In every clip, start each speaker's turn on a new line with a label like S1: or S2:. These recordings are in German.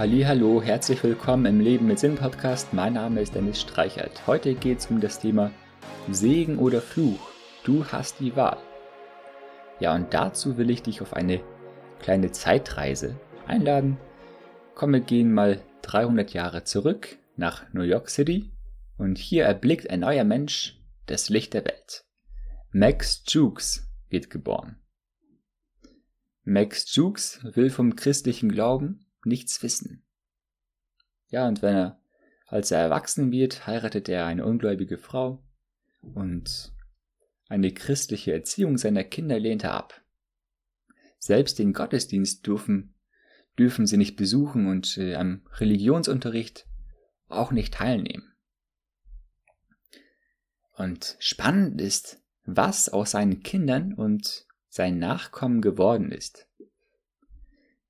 S1: Hallo, herzlich willkommen im Leben mit Sinn Podcast. Mein Name ist Dennis Streichert. Heute geht es um das Thema Segen oder Fluch. Du hast die Wahl. Ja, und dazu will ich dich auf eine kleine Zeitreise einladen. Komm, wir gehen mal 300 Jahre zurück nach New York City und hier erblickt ein neuer Mensch das Licht der Welt. Max Jukes wird geboren. Max Jukes will vom christlichen Glauben nichts wissen. Ja, und wenn er, als er erwachsen wird, heiratet er eine ungläubige Frau und eine christliche Erziehung seiner Kinder lehnt er ab. Selbst den Gottesdienst dürfen, dürfen sie nicht besuchen und äh, am Religionsunterricht auch nicht teilnehmen. Und spannend ist, was aus seinen Kindern und seinen Nachkommen geworden ist.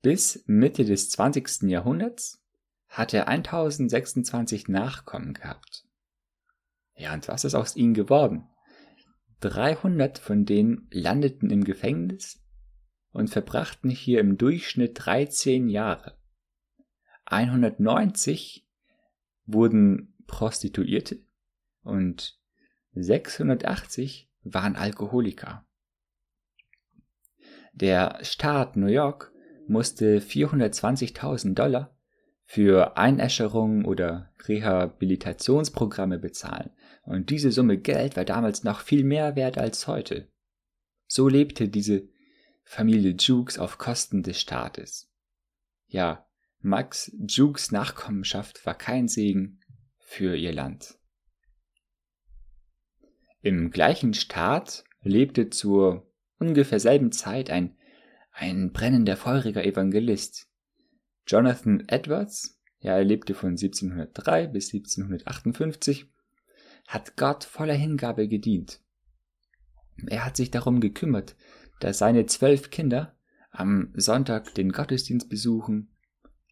S1: Bis Mitte des 20. Jahrhunderts hat er 1026 Nachkommen gehabt. Ja, und was ist aus ihnen geworden? 300 von denen landeten im Gefängnis und verbrachten hier im Durchschnitt 13 Jahre. 190 wurden Prostituierte und 680 waren Alkoholiker. Der Staat New York musste 420.000 Dollar für Einäscherungen oder Rehabilitationsprogramme bezahlen. Und diese Summe Geld war damals noch viel mehr wert als heute. So lebte diese Familie Jukes auf Kosten des Staates. Ja, Max Jukes Nachkommenschaft war kein Segen für ihr Land. Im gleichen Staat lebte zur ungefähr selben Zeit ein ein brennender, feuriger Evangelist. Jonathan Edwards, ja, er lebte von 1703 bis 1758, hat Gott voller Hingabe gedient. Er hat sich darum gekümmert, dass seine zwölf Kinder am Sonntag den Gottesdienst besuchen.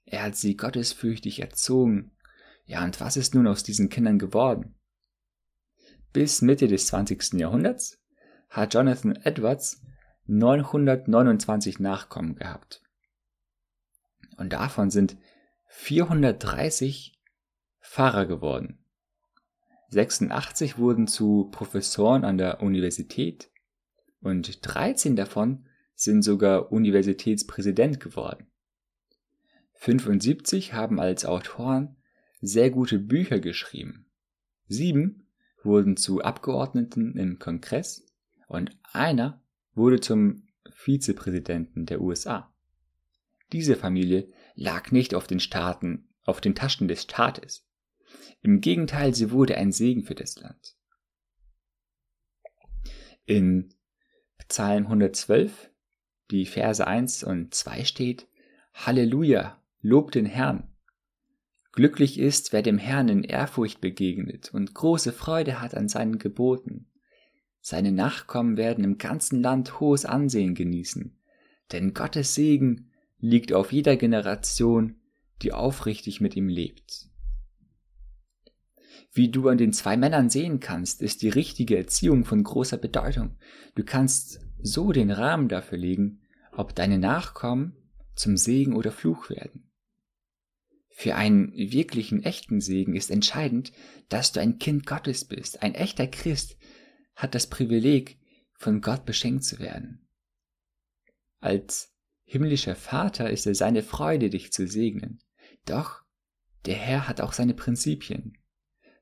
S1: Er hat sie gottesfürchtig erzogen. Ja, und was ist nun aus diesen Kindern geworden? Bis Mitte des 20. Jahrhunderts hat Jonathan Edwards 929 Nachkommen gehabt. Und davon sind 430 Pfarrer geworden. 86 wurden zu Professoren an der Universität und 13 davon sind sogar Universitätspräsident geworden. 75 haben als Autoren sehr gute Bücher geschrieben. Sieben wurden zu Abgeordneten im Kongress und einer wurde zum Vizepräsidenten der USA. Diese Familie lag nicht auf den Staaten, auf den Taschen des Staates. Im Gegenteil, sie wurde ein Segen für das Land. In Psalm 112, die Verse 1 und 2 steht, Halleluja, lob den Herrn. Glücklich ist, wer dem Herrn in Ehrfurcht begegnet und große Freude hat an seinen Geboten. Seine Nachkommen werden im ganzen Land hohes Ansehen genießen, denn Gottes Segen liegt auf jeder Generation, die aufrichtig mit ihm lebt. Wie du an den zwei Männern sehen kannst, ist die richtige Erziehung von großer Bedeutung. Du kannst so den Rahmen dafür legen, ob deine Nachkommen zum Segen oder Fluch werden. Für einen wirklichen echten Segen ist entscheidend, dass du ein Kind Gottes bist, ein echter Christ, hat das Privileg, von Gott beschenkt zu werden. Als himmlischer Vater ist es seine Freude, dich zu segnen. Doch der Herr hat auch seine Prinzipien.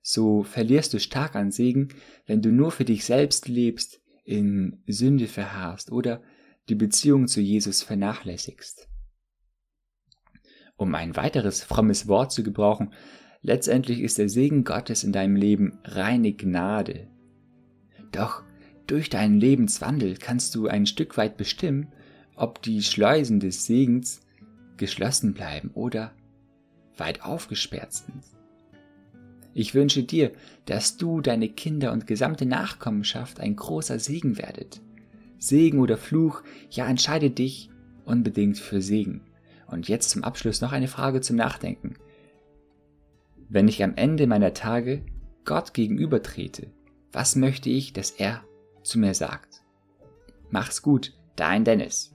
S1: So verlierst du stark an Segen, wenn du nur für dich selbst lebst, in Sünde verharrst oder die Beziehung zu Jesus vernachlässigst. Um ein weiteres frommes Wort zu gebrauchen, letztendlich ist der Segen Gottes in deinem Leben reine Gnade, doch durch deinen Lebenswandel kannst du ein Stück weit bestimmen, ob die Schleusen des Segens geschlossen bleiben oder weit aufgesperrt sind. Ich wünsche dir, dass du, deine Kinder und gesamte Nachkommenschaft ein großer Segen werdet. Segen oder Fluch, ja entscheide dich unbedingt für Segen. Und jetzt zum Abschluss noch eine Frage zum Nachdenken. Wenn ich am Ende meiner Tage Gott gegenüber trete, was möchte ich, dass er zu mir sagt? Mach's gut, dein Dennis.